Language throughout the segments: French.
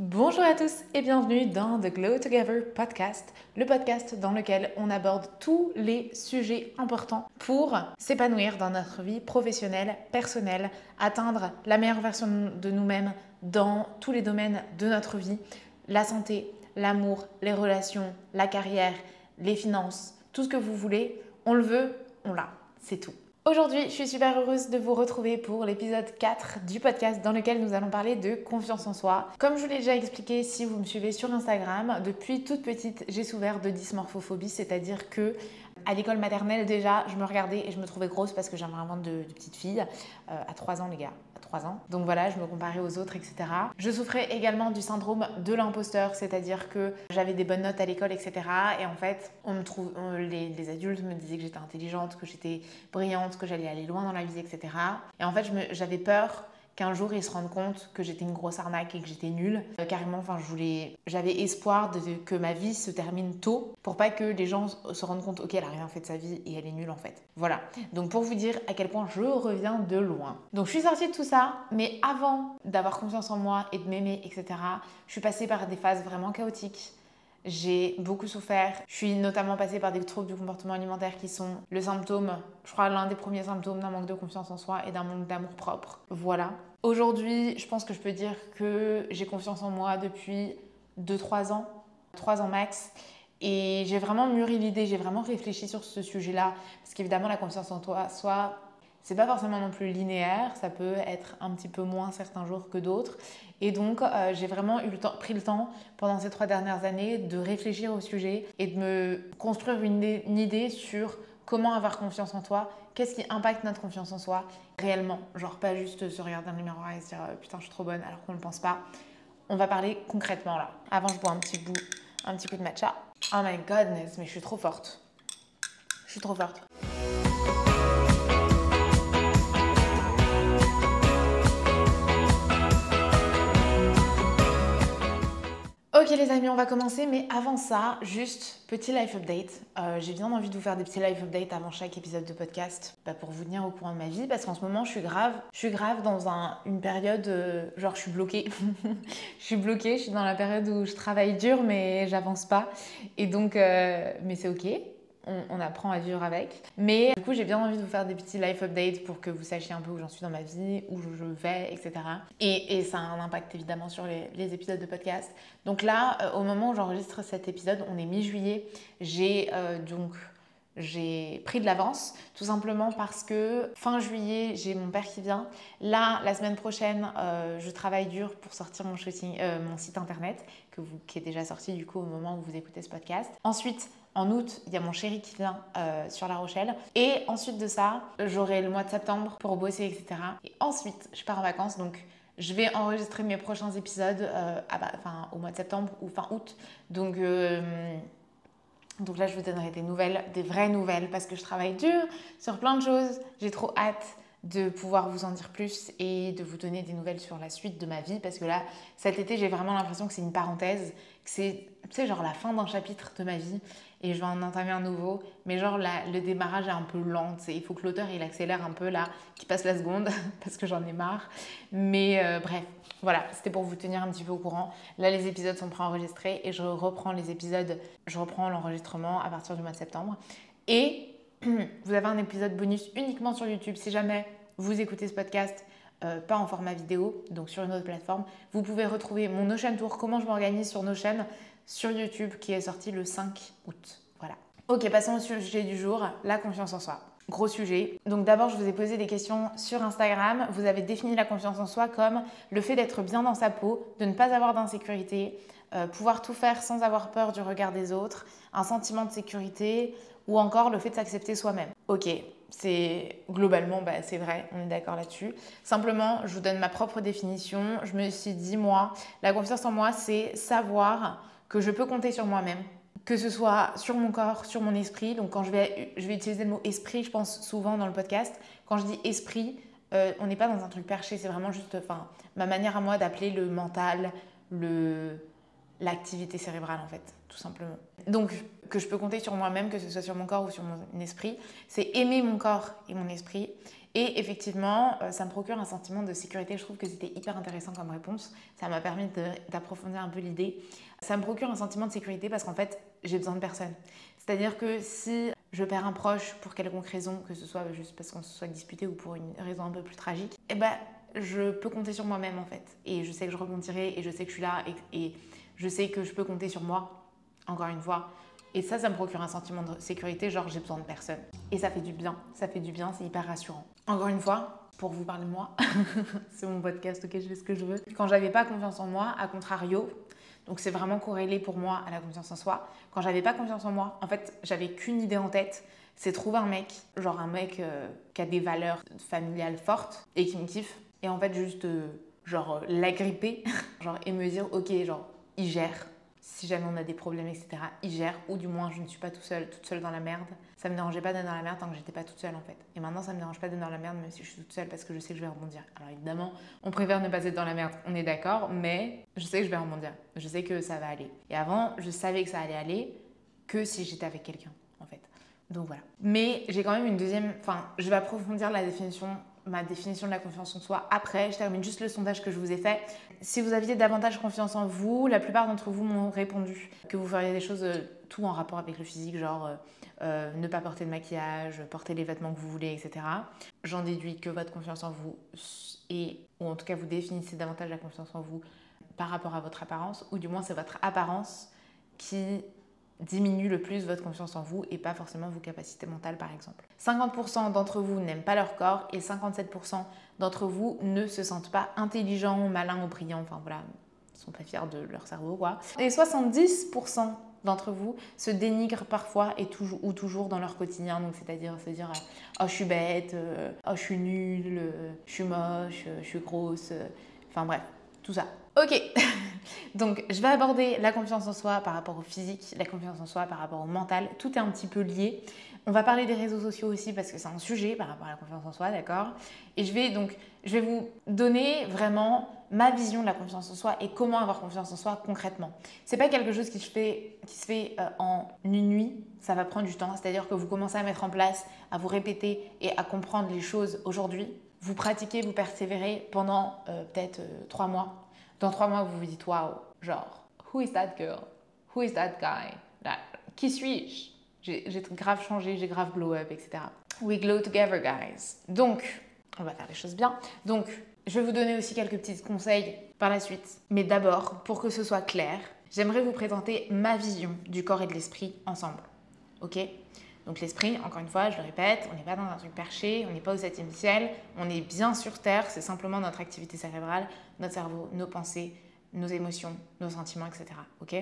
Bonjour à tous et bienvenue dans The Glow Together podcast, le podcast dans lequel on aborde tous les sujets importants pour s'épanouir dans notre vie professionnelle, personnelle, atteindre la meilleure version de nous-mêmes dans tous les domaines de notre vie, la santé, l'amour, les relations, la carrière, les finances, tout ce que vous voulez, on le veut, on l'a, c'est tout. Aujourd'hui, je suis super heureuse de vous retrouver pour l'épisode 4 du podcast dans lequel nous allons parler de confiance en soi. Comme je vous l'ai déjà expliqué si vous me suivez sur Instagram, depuis toute petite, j'ai souffert de dysmorphophobie, c'est-à-dire que à l'école maternelle déjà, je me regardais et je me trouvais grosse parce que j'avais un ventre de, petite fille. Euh, à 3 ans les gars, 3 ans. Donc voilà, je me comparais aux autres, etc. Je souffrais également du syndrome de l'imposteur, c'est-à-dire que j'avais des bonnes notes à l'école, etc. Et en fait, on me trouve, les, adultes me disaient que j'étais intelligente, que j'étais brillante, que j'allais aller loin dans la vie, etc. Et en fait, j'avais peur qu'un jour ils se rendent compte que j'étais une grosse arnaque et que j'étais nulle. Euh, carrément, enfin, je voulais, j'avais espoir que ma vie se termine tôt pour pas que les gens se rendent compte, ok, elle a rien fait de sa vie et elle est nulle en fait. Voilà. Donc pour vous dire à quel point je reviens de loin. Donc je suis sortie de tout ça, mais avant d'avoir confiance en moi et de m'aimer, etc., je suis passée par des phases vraiment chaotiques j'ai beaucoup souffert. Je suis notamment passée par des troubles du comportement alimentaire qui sont le symptôme, je crois, l'un des premiers symptômes d'un manque de confiance en soi et d'un manque d'amour propre. Voilà. Aujourd'hui, je pense que je peux dire que j'ai confiance en moi depuis 2-3 ans, 3 ans max. Et j'ai vraiment mûri l'idée, j'ai vraiment réfléchi sur ce sujet-là. Parce qu'évidemment, la confiance en toi, soit c'est pas forcément non plus linéaire, ça peut être un petit peu moins certains jours que d'autres. Et donc, euh, j'ai vraiment eu le temps, pris le temps pendant ces trois dernières années de réfléchir au sujet et de me construire une, idée sur comment avoir confiance en toi, qu'est-ce qui impacte notre confiance en soi réellement. Genre, pas juste se regarder dans le miroir et se dire euh, putain, je suis trop bonne alors qu'on ne le pense pas. On va parler concrètement là. Avant, je bois un petit bout, un petit coup de matcha. Oh my godness, mais je suis trop forte. Je suis trop forte. Ok les amis, on va commencer, mais avant ça, juste petit life update. Euh, j'ai bien envie de vous faire des petits life updates avant chaque épisode de podcast bah, pour vous tenir au courant de ma vie, parce qu'en ce moment, je suis grave, je suis grave dans une période, euh, genre je suis bloquée. je suis bloquée, je suis dans la période où je travaille dur, mais j'avance pas. Et donc, euh, mais c'est ok on, apprend à vivre avec. Mais du coup, j'ai bien envie de vous faire des petits life updates pour que vous sachiez un peu où j'en suis dans ma vie, où je vais, etc. Et, ça a un impact évidemment sur les, épisodes de podcast. Donc là, euh, au moment où j'enregistre cet épisode, on est mi-juillet. J'ai euh, donc j'ai pris de l'avance, tout simplement parce que fin juillet, j'ai mon père qui vient. Là, la semaine prochaine, euh, je travaille dur pour sortir mon, mon site internet, que vous, qui est déjà sorti du coup au moment où vous écoutez ce podcast. Ensuite, en août, il y a mon chéri qui vient euh, sur La Rochelle. Et ensuite de ça, j'aurai le mois de septembre pour bosser, etc. Et ensuite, je pars en vacances. Donc, je vais enregistrer mes prochains épisodes euh, enfin, au mois de septembre ou fin août. Donc, euh, donc là, je vous donnerai des nouvelles, des vraies nouvelles, parce que je travaille dur sur plein de choses. J'ai trop hâte de pouvoir vous en dire plus et de vous donner des nouvelles sur la suite de ma vie parce que là cet été j'ai vraiment l'impression que c'est une parenthèse que c'est genre la fin d'un chapitre de ma vie et je vais en entamer un nouveau. Mais genre le démarrage est un peu lent il faut que l'auteur il accélère un peu là qu'il passe la seconde parce que j'en ai marre. Mais euh, bref voilà. C'était pour vous tenir un petit peu au courant. Là les épisodes sont préenregistrés et je reprends les épisodes. Je reprends l'enregistrement à partir du mois de septembre. Et vous avez un épisode bonus uniquement sur YouTube. Si jamais vous écoutez ce podcast euh, pas en format vidéo, donc sur une autre plateforme. Vous pouvez retrouver mon Notion Tour, comment je m'organise sur Notion, sur YouTube, qui est sorti le 5 août. Voilà. Ok, passons au sujet du jour, la confiance en soi. Gros sujet. Donc d'abord, je vous ai posé des questions sur Instagram. Vous avez défini la confiance en soi comme le fait d'être bien dans sa peau, de ne pas avoir d'insécurité, euh, pouvoir tout faire sans avoir peur du regard des autres, un sentiment de sécurité ou encore le fait de s'accepter soi-même. Ok, c'est globalement, bah, c'est vrai, on est d'accord là-dessus. Simplement, je vous donne ma propre définition. Je me suis dit, moi, la confiance en moi, c'est savoir que je peux compter sur moi-même, que ce soit sur mon corps, sur mon esprit. Donc quand je vais, je vais utiliser le mot esprit, je pense souvent dans le podcast. Quand je dis esprit, euh, on n'est pas dans un truc perché, c'est vraiment juste enfin, ma manière à moi d'appeler le mental, le, l'activité cérébrale en fait, tout simplement. Donc que je peux compter sur moi-même, que ce soit sur mon corps ou sur mon esprit, c'est aimer mon corps et mon esprit Et effectivement, euh, ça me procure un sentiment de sécurité. Je trouve que c'était hyper intéressant comme réponse. Ça m'a permis d'approfondir un peu l'idée. Ça me procure un sentiment de sécurité parce qu'en fait, j'ai besoin de personne. C'est-à-dire que si je perds un proche pour quelconque raison, que ce soit juste parce qu'on se soit disputé ou pour une raison un peu plus tragique, eh ben, je peux compter sur moi-même en fait. Et je sais que je rebondirai et je sais que je suis là et, et je sais que je peux compter sur moi, encore une fois. Et ça, ça me procure un sentiment de sécurité, genre j'ai besoin de personne. Et ça fait du bien, ça fait du bien, c'est hyper rassurant. Encore une fois, pour vous parler de moi, c'est mon podcast, ok, je fais ce que je veux. Quand j'avais pas confiance en moi, à contrario, donc c'est vraiment corrélé pour moi à la confiance en soi. Quand j'avais pas confiance en moi, en fait, j'avais qu'une idée en tête, c'est trouver un mec, genre un mec euh, qui a des valeurs familiales fortes et qui me kiffe. Et en fait, juste, euh, genre, l'agripper, genre, et me dire, ok, genre, il gère, si jamais on a des problèmes, etc., il gère, ou du moins je ne suis pas tout seul, toute seule dans la merde. Ça me dérangeait pas d'être dans la merde tant que j'étais pas toute seule en fait. Et maintenant ça me dérange pas d'être dans la merde même si je suis toute seule parce que je sais que je vais rebondir. Alors évidemment, on préfère ne pas être dans la merde, on est d'accord, mais je sais que je vais rebondir. Je sais que ça va aller. Et avant, je savais que ça allait aller que si j'étais avec quelqu'un en fait. Donc voilà. Mais j'ai quand même une deuxième, enfin, je vais approfondir la définition ma définition de la confiance en soi après. Je termine juste le sondage que je vous ai fait. Si vous aviez davantage confiance en vous, la plupart d'entre vous m'ont répondu que vous feriez des choses euh, tout en rapport avec le physique, genre euh, euh, ne pas porter de maquillage, porter les vêtements que vous voulez, etc. J'en déduis que votre confiance en vous et ou en tout cas vous définissez davantage la confiance en vous par rapport à votre apparence, ou du moins c'est votre apparence qui diminue le plus votre confiance en vous et pas forcément vos capacités mentales par exemple. 50% d'entre vous n'aiment pas leur corps et 57% d'entre vous ne se sentent pas intelligents, malins ou brillants, enfin voilà, ils sont pas fiers de leur cerveau quoi. Et 70% d'entre vous se dénigrent parfois et toujours, ou toujours dans leur quotidien, donc c'est-à-dire se dire oh je suis bête, euh, oh je suis nulle, euh, je suis moche, euh, je suis grosse, enfin bref, ça. Ok, donc je vais aborder la confiance en soi par rapport au physique, la confiance en soi par rapport au mental, tout est un petit peu lié. On va parler des réseaux sociaux aussi parce que c'est un sujet par rapport à la confiance en soi, d'accord? Et je vais donc je vais vous donner vraiment ma vision de la confiance en soi et comment avoir confiance en soi concrètement. C'est pas quelque chose qui se fait, qui se fait euh, en une nuit, ça va prendre du temps, c'est-à-dire que vous commencez à mettre en place, à vous répéter et à comprendre les choses aujourd'hui. Vous pratiquez, vous persévérez pendant euh, peut-être euh, trois mois, dans trois mois, vous vous dites waouh, genre, who is that girl? Who is that guy? qui suis-je? J'ai grave changé, j'ai grave glow up, etc. We glow together, guys. Donc, on va faire les choses bien. Donc, je vais vous donner aussi quelques petits conseils par la suite. Mais d'abord, pour que ce soit clair, j'aimerais vous présenter ma vision du corps et de l'esprit ensemble. Ok? Donc l'esprit, encore une fois, je le répète, on n'est pas dans un truc perché, on n'est pas au septième ciel, on est bien sur Terre, c'est simplement notre activité cérébrale, notre cerveau, nos pensées, nos émotions, nos sentiments, etc. Ok?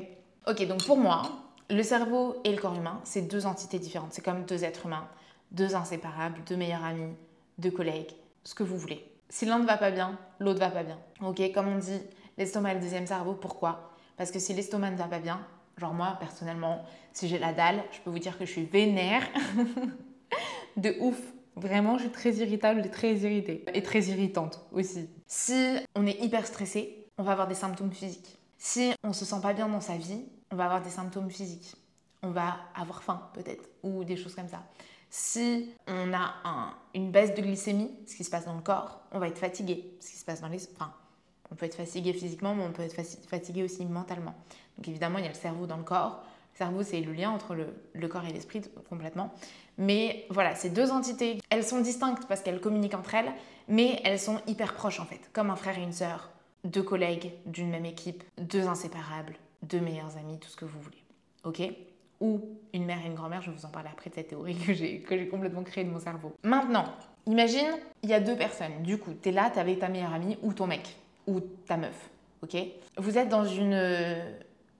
Ok, donc pour moi, le cerveau et le corps humain, c'est deux entités différentes. C'est comme deux êtres humains, deux inséparables, deux meilleurs amis, deux collègues, ce que vous voulez. Si l'un ne va pas bien, l'autre va pas bien. Ok, comme on dit, l'estomac est le deuxième cerveau. Pourquoi? Parce que si l'estomac ne va pas bien, Genre moi, personnellement, si j'ai la dalle, je peux vous dire que je suis vénère. de ouf. Vraiment, je suis très irritable et très irritée. Et très irritante aussi. Si on est hyper stressé, on va avoir des symptômes physiques. Si on se sent pas bien dans sa vie, on va avoir des symptômes physiques. On va avoir faim peut-être, ou des choses comme ça. Si on a une baisse de glycémie, ce qui se passe dans le corps, on va être fatigué, ce qui se passe dans les... Enfin, on peut être fatigué physiquement, mais on peut être fatigué aussi mentalement. Donc évidemment, il y a le cerveau dans le corps. Le cerveau, c'est le lien entre le, corps et l'esprit complètement. Mais voilà, ces deux entités, elles sont distinctes parce qu'elles communiquent entre elles, mais elles sont hyper proches en fait, comme un frère et une sœur, deux collègues d'une même équipe, deux inséparables, deux meilleurs amis, tout ce que vous voulez. Ok? Ou une mère et une grand-mère, je vais vous en parler après de cette théorie que j'ai complètement créée de mon cerveau. Maintenant, imagine, il y a deux personnes. Du coup, tu es là, tu avec ta meilleure amie ou ton mec ou ta meuf. Ok? Vous êtes dans une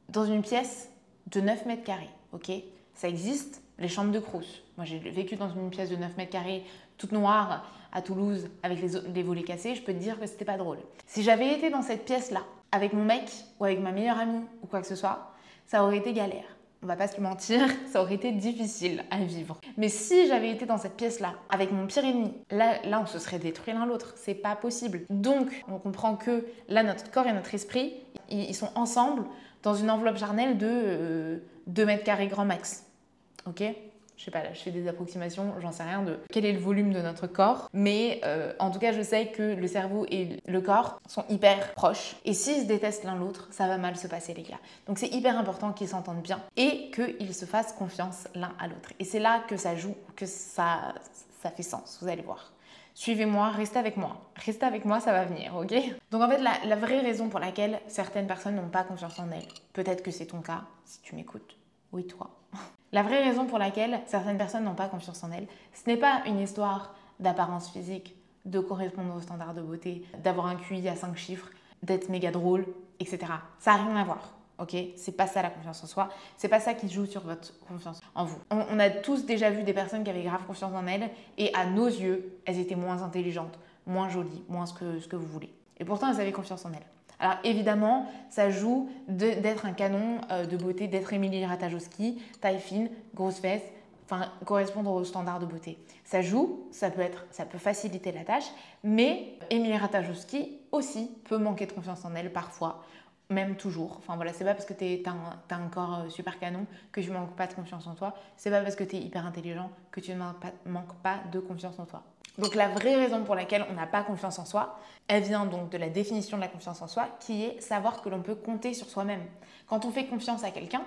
dans une pièce de 9 mètres carrés, ok? Ça existe, les chambres de Crous. Moi, j'ai vécu dans une pièce de 9 mètres carrés, toute noire, à Toulouse, avec les, volets cassés. Je peux te dire que c'était pas drôle. Si j'avais été dans cette pièce-là, avec mon mec, ou avec ma meilleure amie, ou quoi que ce soit, ça aurait été galère. On va pas se mentir, ça aurait été difficile à vivre. Mais si j'avais été dans cette pièce-là, avec mon pire ennemi, là, là on se serait détruit l'un l'autre. C'est pas possible. Donc, on comprend que là, notre corps et notre esprit, ils sont ensemble dans une enveloppe charnelle de 2 euh, mètres carrés grand max. Ok? Je sais pas, là, je fais des approximations, j'en sais rien de quel est le volume de notre corps, mais euh, en tout cas, je sais que le cerveau et le corps sont hyper proches. Et s'ils se détestent l'un l'autre, ça va mal se passer, les gars. Donc c'est hyper important qu'ils s'entendent bien et qu'ils se fassent confiance l'un à l'autre. Et c'est là que ça joue, que ça, ça fait sens, vous allez voir. Suivez-moi, restez avec moi. Restez avec moi, ça va venir, ok? Donc en fait, la, la vraie raison pour laquelle certaines personnes n'ont pas confiance en elles, peut-être que c'est ton cas, si tu m'écoutes. Oui, toi. La vraie raison pour laquelle certaines personnes n'ont pas confiance en elles, ce n'est pas une histoire d'apparence physique, de correspondre aux standards de beauté, d'avoir un QI à 5 chiffres, d'être méga drôle, etc. Ça n'a rien à voir. Ok, c'est pas ça la confiance en soi, c'est pas ça qui joue sur votre confiance en vous. On, a tous déjà vu des personnes qui avaient grave confiance en elles et à nos yeux, elles étaient moins intelligentes, moins jolies, moins ce que, ce que vous voulez. Et pourtant, elles avaient confiance en elles. Alors évidemment, ça joue d'être un canon euh, de beauté, d'être Émilie Ratajkowski, taille fine, grosse fesse, enfin correspondre aux standards de beauté. Ça joue, ça peut être, ça peut faciliter la tâche, mais Émilie Ratajkowski aussi peut manquer de confiance en elle parfois, même toujours. Enfin voilà, c'est pas parce que tu as, un corps euh, super canon que tu manques pas de confiance en toi. C'est pas parce que tu es hyper intelligent que tu ne manques pas de confiance en toi. Donc la vraie raison pour laquelle on n'a pas confiance en soi, elle vient donc de la définition de la confiance en soi, qui est savoir que l'on peut compter sur soi-même. Quand on fait confiance à quelqu'un,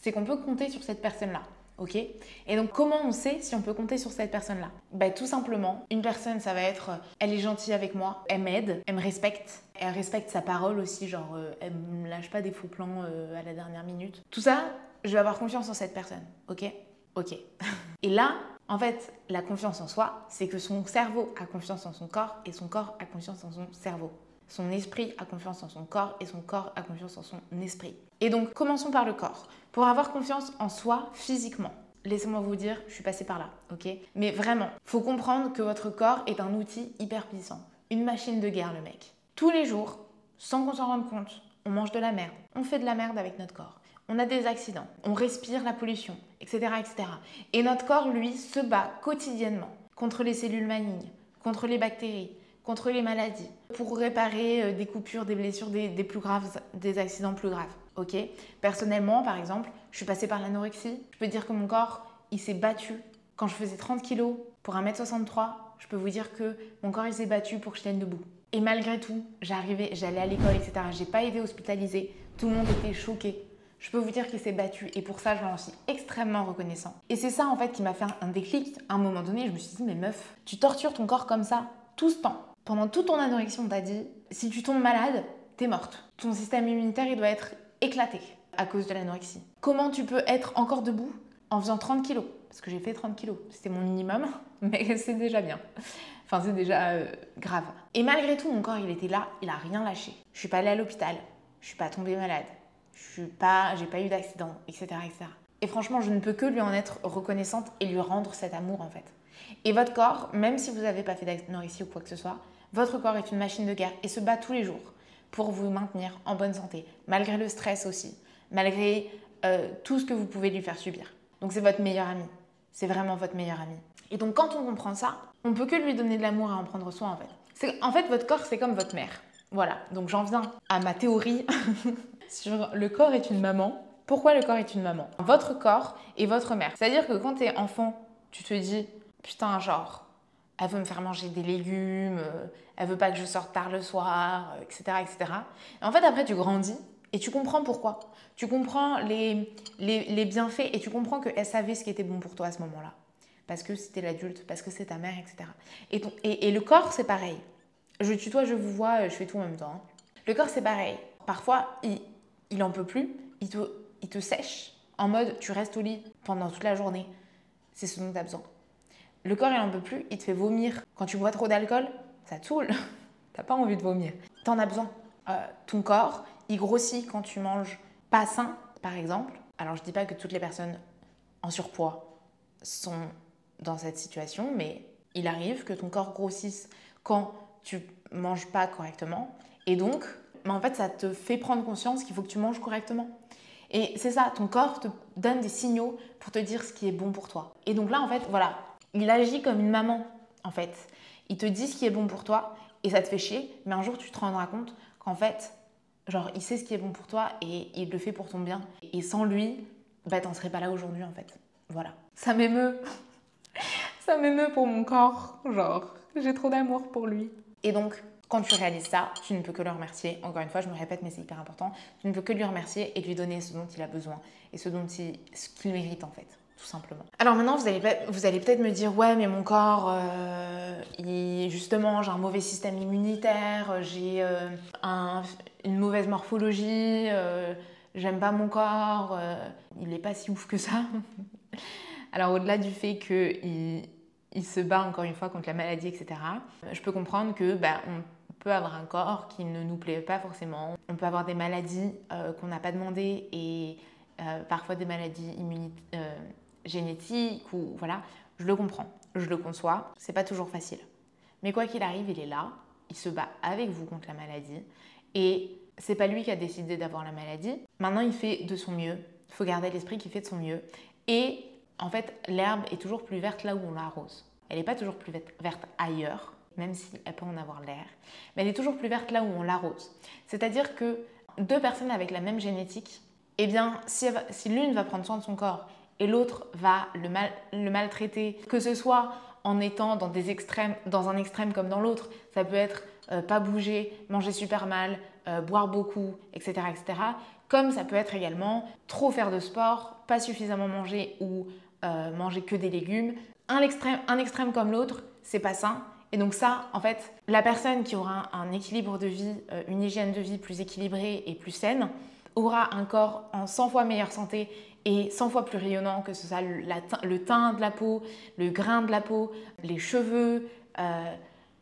c'est qu'on peut compter sur cette personne-là. Ok Et donc comment on sait si on peut compter sur cette personne-là? Bah, Tout simplement, une personne, ça va être, elle est gentille avec moi, elle m'aide, elle me respecte, elle respecte sa parole aussi, genre euh, elle me lâche pas des faux plans euh, à la dernière minute. Tout ça, je vais avoir confiance en cette personne. Ok? Ok. Et là, en fait, la confiance en soi, c'est que son cerveau a confiance en son corps et son corps a confiance en son cerveau. Son esprit a confiance en son corps et son corps a confiance en son esprit. Et donc, commençons par le corps. Pour avoir confiance en soi physiquement, laissez-moi vous dire, je suis passée par là, ok? Mais vraiment, faut comprendre que votre corps est un outil hyper puissant. Une machine de guerre, le mec. Tous les jours, sans qu'on s'en rende compte, on mange de la merde. On fait de la merde avec notre corps on a des accidents, on respire la pollution, etc., etc. Et notre corps, lui, se bat quotidiennement contre les cellules malignes, contre les bactéries, contre les maladies, pour réparer euh, des coupures, des blessures, des, plus graves, des accidents plus graves. Ok? Personnellement, par exemple, je suis passée par l'anorexie. Je peux dire que mon corps, il s'est battu. Quand je faisais 30 kilos pour 1m63, je peux vous dire que mon corps, il s'est battu pour que je tienne debout. Et malgré tout, j'arrivais, j'allais à l'école, etc. J'ai pas été hospitalisée. Tout le monde était choqué je peux vous dire qu'il s'est battu et pour ça, je m'en suis extrêmement reconnaissant. Et c'est ça en fait qui m'a fait un déclic. À un moment donné, je me suis dit, mais meuf, tu tortures ton corps comme ça tout ce temps. Pendant toute ton anorexie, on t'a dit, si tu tombes malade, t'es morte. Ton système immunitaire, il doit être éclaté à cause de l'anorexie. Comment tu peux être encore debout en faisant 30 kilos? Parce que j'ai fait 30 kilos, c'était mon minimum, mais c'est déjà bien. Enfin, c'est déjà euh, grave. Et malgré tout, mon corps, il était là, il a rien lâché. Je suis pas allée à l'hôpital, je suis pas tombée malade, je suis pas, j'ai pas eu d'accident, etc., etc. Et franchement, je ne peux que lui en être reconnaissante et lui rendre cet amour en fait. Et votre corps, même si vous n'avez pas fait d'anorexie ou quoi que ce soit, votre corps est une machine de guerre et se bat tous les jours pour vous maintenir en bonne santé, malgré le stress aussi, malgré euh, tout ce que vous pouvez lui faire subir. Donc c'est votre meilleur ami. C'est vraiment votre meilleur ami. Et donc quand on comprend ça, on peut que lui donner de l'amour et en prendre soin en fait. En fait, votre corps, c'est comme votre mère. Voilà, donc j'en viens à ma théorie sur le corps est une maman. Pourquoi le corps est une maman? Votre corps est votre mère. C'est-à-dire que quand tu es enfant, tu te dis putain, genre, elle veut me faire manger des légumes, euh, elle veut pas que je sorte tard le soir, etc. Euh, etc. Et en fait, après, tu grandis et tu comprends pourquoi. Tu comprends les, les, bienfaits et tu comprends qu'elle savait ce qui était bon pour toi à ce moment-là. Parce que c'était l'adulte, parce que c'est ta mère, etc. Et, et, et le corps, c'est pareil. Je tutoie, je vous vois, je fais tout en même temps. Hein. Le corps, c'est pareil. Parfois, il, il en peut plus, il te, il te sèche en mode tu restes au lit pendant toute la journée. C'est ce dont tu as besoin. Le corps, il en peut plus, il te fait vomir. Quand tu bois trop d'alcool, ça te saoule. T'as pas envie de vomir. T'en as besoin. Euh, ton corps, il grossit quand tu manges pas sain, par exemple. Alors, je dis pas que toutes les personnes en surpoids sont dans cette situation, mais il arrive que ton corps grossisse quand tu manges pas correctement. Et donc, en fait, ça te fait prendre conscience qu'il faut que tu manges correctement. Et c'est ça, ton corps te donne des signaux pour te dire ce qui est bon pour toi. Et donc là, en fait, voilà, il agit comme une maman, en fait. Il te dit ce qui est bon pour toi et ça te fait chier, mais un jour, tu te rendras compte qu'en fait, genre, il sait ce qui est bon pour toi et il le fait pour ton bien. Et sans lui, bah, t'en serais pas là aujourd'hui, en fait. Voilà. Ça m'émeut. ça m'émeut pour mon corps. Genre, j'ai trop d'amour pour lui. Et donc, quand tu réalises ça, tu ne peux que le remercier. Encore une fois, je me répète, mais c'est hyper important. Tu ne peux que lui remercier et lui donner ce dont il a besoin et ce dont il, ce qu'il mérite en fait, tout simplement. Alors maintenant, vous allez, peut-être me dire, ouais, mais mon corps, euh, justement, j'ai un mauvais système immunitaire, j'ai euh, une mauvaise morphologie, euh, j'aime pas mon corps, il n'est pas si ouf que ça. Alors au-delà du fait qu'il il se bat encore une fois contre la maladie, etc. Je peux comprendre que bah, on peut avoir un corps qui ne nous plaît pas forcément. On peut avoir des maladies qu'on n'a pas demandées et parfois des maladies euh, génétiques ou voilà. Je le comprends, je le conçois. C'est pas toujours facile. Mais quoi qu'il arrive, il est là. Il se bat avec vous contre la maladie et c'est pas lui qui a décidé d'avoir la maladie. Maintenant, il fait de son mieux. Il faut garder l'esprit qu'il fait de son mieux. Et en fait, l'herbe est toujours plus verte là où on l'arrose. Elle n'est pas toujours plus verte ailleurs, même si elle peut en avoir l'air, mais elle est toujours plus verte là où on l'arrose. C'est-à-dire que deux personnes avec la même génétique, eh bien, si, l'une va prendre soin de son corps et l'autre va le, maltraiter, que ce soit en étant dans des extrêmes, dans un extrême comme dans l'autre, ça peut être euh, pas bouger, manger super mal, euh, boire beaucoup, etc., etc. Comme ça peut être également trop faire de sport, pas suffisamment manger ou euh, manger que des légumes. Un extrême, comme l'autre, c'est pas sain. Et donc ça, en fait, la personne qui aura un équilibre de vie, une hygiène de vie plus équilibrée et plus saine, aura un corps en 100 fois meilleure santé et 100 fois plus rayonnant, que ce soit le, teint de la peau, le grain de la peau, les cheveux, euh,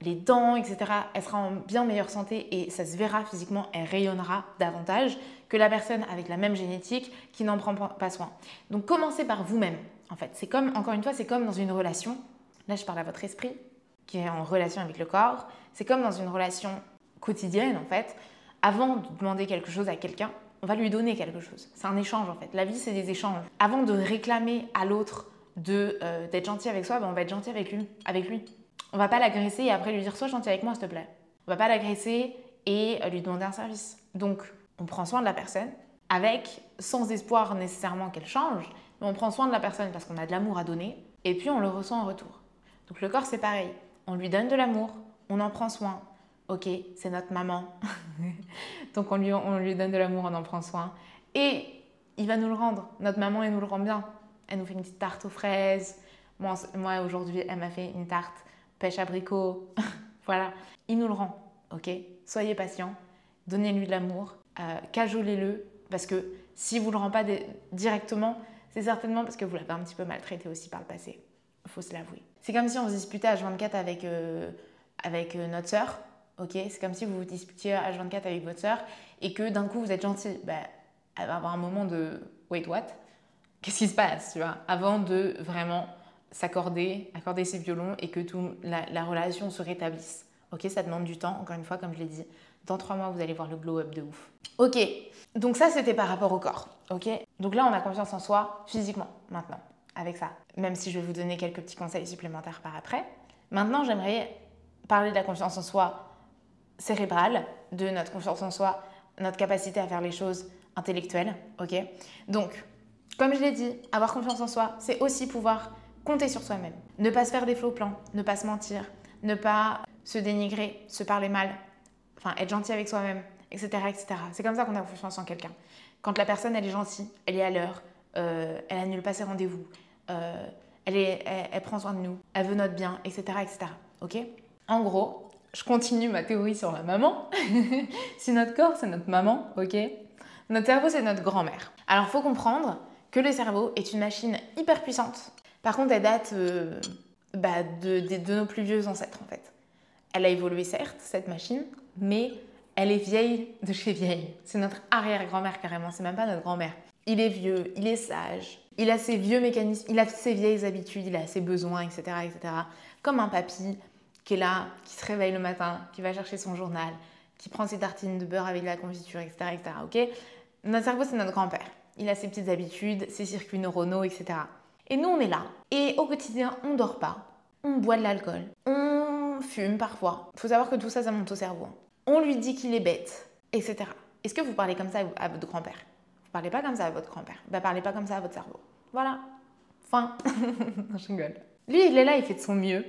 les dents, etc. Elle sera en bien meilleure santé et ça se verra physiquement, elle rayonnera davantage que la personne avec la même génétique qui n'en prend pas soin. Donc commencez par vous-même en fait. C'est comme, encore une fois, c'est comme dans une relation. Là, je parle à votre esprit qui est en relation avec le corps. C'est comme dans une relation quotidienne, en fait. Avant de demander quelque chose à quelqu'un, on va lui donner quelque chose. C'est un échange, en fait. La vie, c'est des échanges. Avant de réclamer à l'autre de euh, d'être gentil avec soi, ben, on va être gentil avec lui. Avec lui. On va pas l'agresser et après lui dire sois gentil avec moi, s'il te plaît. On va pas l'agresser et euh, lui demander un service. Donc, on prend soin de la personne avec, sans espoir nécessairement qu'elle change, mais on prend soin de la personne parce qu'on a de l'amour à donner, et puis on le ressent en retour. Donc le corps, c'est pareil. On lui donne de l'amour, on en prend soin. Ok, c'est notre maman. Donc on lui, on lui donne de l'amour, on en prend soin. Et il va nous le rendre. Notre maman, elle nous le rend bien. Elle nous fait une petite tarte aux fraises. Moi, aujourd'hui, elle m'a fait une tarte pêche abricot. voilà, il nous le rend. Ok Soyez patient, donnez-lui de l'amour, euh, cajolez-le, parce que si vous le rendez pas directement, c'est certainement parce que vous l'avez un petit peu maltraité aussi par le passé. Il faut se l'avouer. C'est comme si on se disputait H24 avec, euh, avec euh, notre sœur. Ok c'est comme si vous vous disputiez H24 avec votre sœur et que d'un coup vous êtes gentil. Bah, elle va avoir un moment de wait, what? Qu'est-ce qui se passe tu vois? Avant de vraiment s'accorder, accorder ses violons et que tout, la, la relation se rétablisse. Ok, ça demande du temps, encore une fois, comme je l'ai dit. Dans trois mois, vous allez voir le glow-up de ouf. Ok, donc ça, c'était par rapport au corps. Ok Donc là, on a confiance en soi physiquement, maintenant, avec ça. Même si je vais vous donner quelques petits conseils supplémentaires par après. Maintenant, j'aimerais parler de la confiance en soi cérébrale, de notre confiance en soi, notre capacité à faire les choses intellectuelles. Ok? Donc, comme je l'ai dit, avoir confiance en soi, c'est aussi pouvoir compter sur soi-même. Ne pas se faire des faux plans, ne pas se mentir, ne pas se dénigrer, se parler mal, enfin être gentil avec soi-même, etc. etc. C'est comme ça qu'on a confiance en quelqu'un. Quand la personne, elle est gentille, elle est à l'heure, euh, elle annule pas ses rendez-vous, euh, elle, elle, prend soin de nous, elle veut notre bien, etc. etc. Ok? En gros, je continue ma théorie sur la maman. si notre corps, c'est notre maman, ok? Notre cerveau, c'est notre grand-mère. Alors, faut comprendre que le cerveau est une machine hyper puissante. Par contre, elle date euh, bah, de, de nos plus vieux ancêtres, en fait. Elle a évolué, certes, cette machine, mais elle est vieille de chez vieille. C'est notre arrière-grand-mère carrément, c'est même pas notre grand-mère. Il est vieux, il est sage, il a ses vieux mécanismes, il a ses vieilles habitudes, il a ses besoins, etc. etc. Comme un papy qui est là, qui se réveille le matin, qui va chercher son journal, qui prend ses tartines de beurre avec de la confiture, etc. etc. ok? Notre cerveau, c'est notre grand-père. Il a ses petites habitudes, ses circuits neuronaux, etc. Et nous, on est là. Et au quotidien, on dort pas, on boit de l'alcool, on fume parfois. Il faut savoir que tout ça, ça monte au cerveau on lui dit qu'il est bête, etc. Est-ce que vous parlez comme ça à votre grand-père? Vous parlez pas comme ça à votre grand-père Ben parlez pas comme ça à votre cerveau. Voilà. Fin. je rigole. Lui, il est là, il fait de son mieux.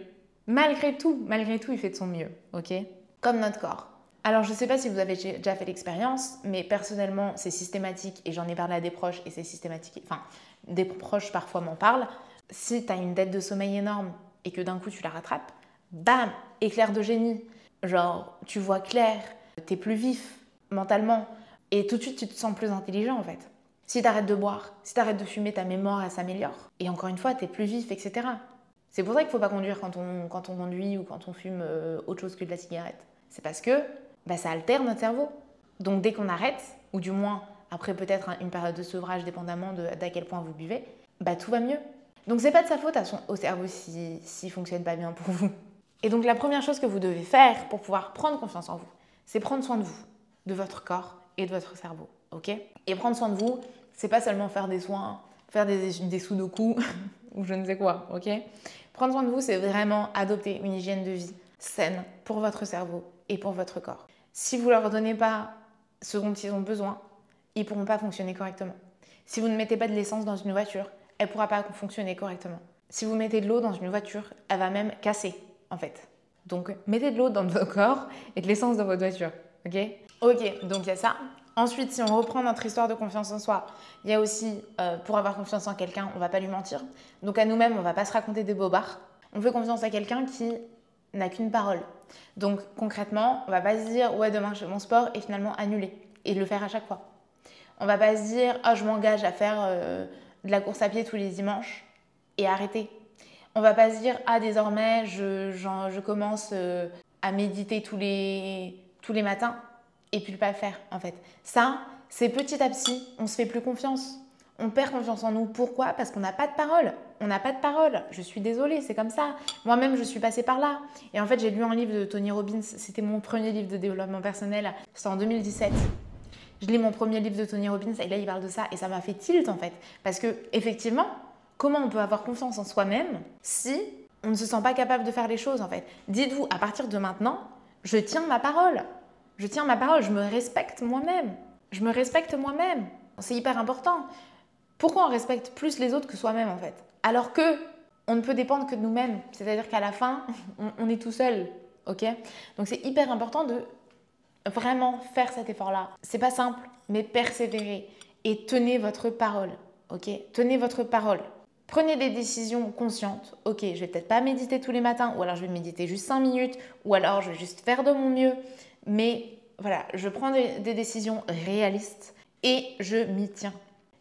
Malgré tout, malgré tout, il fait de son mieux, ok? Comme notre corps. Alors, je ne sais pas si vous avez déjà fait l'expérience, mais personnellement, c'est systématique et j'en ai parlé à des proches et c'est systématique. Enfin, des proches parfois m'en parlent. Si tu as une dette de sommeil énorme et que d'un coup tu la rattrapes, bam, éclair de génie. Genre, tu vois clair, tu es plus vif mentalement et tout de suite tu te sens plus intelligent en fait. Si tu arrêtes de boire, si tu arrêtes de fumer, ta mémoire s'améliore. Et encore une fois, tu es plus vif, etc. C'est pour ça qu'il ne faut pas conduire quand on, quand on conduit ou quand on fume euh, autre chose que de la cigarette. C'est parce que bah, ça altère notre cerveau. Donc dès qu'on arrête, ou du moins après peut-être une période de sevrage dépendamment d'à quel point vous buvez, bah tout va mieux. Donc c'est pas de sa faute à son, au cerveau s'il si, fonctionne pas bien pour vous. Et donc la première chose que vous devez faire pour pouvoir prendre confiance en vous, c'est prendre soin de vous, de votre corps et de votre cerveau. Ok? Et prendre soin de vous, c'est pas seulement faire des soins, faire des, des sudoku ou je ne sais quoi. Ok? Prendre soin de vous, c'est vraiment adopter une hygiène de vie saine pour votre cerveau et pour votre corps. Si vous leur donnez pas ce dont ils ont besoin, ils pourront pas fonctionner correctement. Si vous ne mettez pas de l'essence dans une voiture, elle pourra pas fonctionner correctement. Si vous mettez de l'eau dans une voiture, elle va même casser en fait. Donc mettez de l'eau dans votre corps et de l'essence dans votre voiture. Ok? Ok, donc il y a ça. Ensuite, si on reprend notre histoire de confiance en soi, il y a aussi, euh, pour avoir confiance en quelqu'un, on va pas lui mentir. Donc à nous-mêmes, on va pas se raconter des bobards. On fait confiance à quelqu'un qui n'a qu'une parole. Donc concrètement, on va pas se dire ouais demain je fais mon sport et finalement annuler et le faire à chaque fois. On va pas se dire oh je m'engage à faire euh, de la course à pied tous les dimanches et arrêter. On va pas se dire ah désormais je, commence euh, à méditer tous les matins et puis pas le faire en fait. Ça, c'est petit à petit, on se fait plus confiance. On perd confiance en nous. Pourquoi? Parce qu'on n'a pas de parole. On n'a pas de parole. Je suis désolée, c'est comme ça. Moi-même, je suis passée par là. Et en fait, j'ai lu un livre de Tony Robbins. C'était mon premier livre de développement personnel. C'était en 2017. Je lis mon premier livre de Tony Robbins et là, il parle de ça. Et ça m'a fait tilt en fait. Parce que, effectivement, comment on peut avoir confiance en soi-même si on ne se sent pas capable de faire les choses en fait? Dites-vous, à partir de maintenant, je tiens ma parole. Je tiens ma parole. Je me respecte moi-même. Je me respecte moi-même. C'est hyper important. Pourquoi on respecte plus les autres que soi-même en fait? Alors que on ne peut dépendre que de nous-mêmes. C'est-à-dire qu'à la fin, on, est tout seul. Ok? Donc c'est hyper important de vraiment faire cet effort-là. C'est pas simple, mais persévérer et tenez votre parole. Ok? Tenez votre parole. Prenez des décisions conscientes. Ok, je vais peut-être pas méditer tous les matins, ou alors je vais méditer juste 5 minutes, ou alors je vais juste faire de mon mieux. Mais voilà, je prends des décisions réalistes et je m'y tiens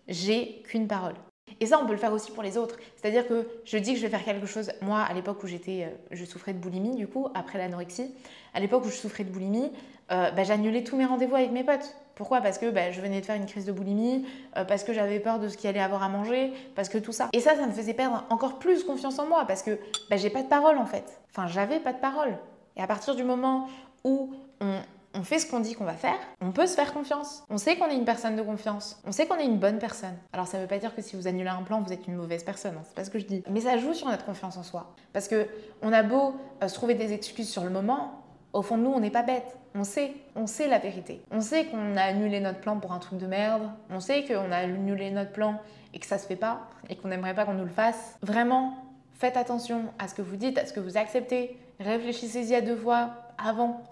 j'ai qu'une parole. Et ça, on peut le faire aussi pour les autres. C'est-à-dire que je dis que je vais faire quelque chose. Moi, à l'époque où j'étais, euh, je souffrais de boulimie, du coup, après l'anorexie, à l'époque où je souffrais de boulimie, euh, bah, j'annulais tous mes rendez-vous avec mes potes. Pourquoi? Parce que bah, je venais de faire une crise de boulimie, euh, parce que j'avais peur de ce qu'il allait avoir à manger, parce que tout ça. Et ça, ça me faisait perdre encore plus confiance en moi, parce que bah, j'ai pas de parole en fait. Enfin, j'avais pas de parole. Et à partir du moment où on, fait ce qu'on dit qu'on va faire, on peut se faire confiance. On sait qu'on est une personne de confiance. On sait qu'on est une bonne personne. Alors ça ne veut pas dire que si vous annulez un plan, vous êtes une mauvaise personne. Hein, c'est pas ce que je dis. Mais ça joue sur notre confiance en soi. Parce que on a beau euh, se trouver des excuses sur le moment, au fond de nous, on n'est pas bête. On sait, on sait la vérité. On sait qu'on a annulé notre plan pour un truc de merde. On sait qu'on a annulé notre plan et que ça se fait pas et qu'on n'aimerait pas qu'on nous le fasse. Vraiment, faites attention à ce que vous dites, à ce que vous acceptez. Réfléchissez-y à deux fois avant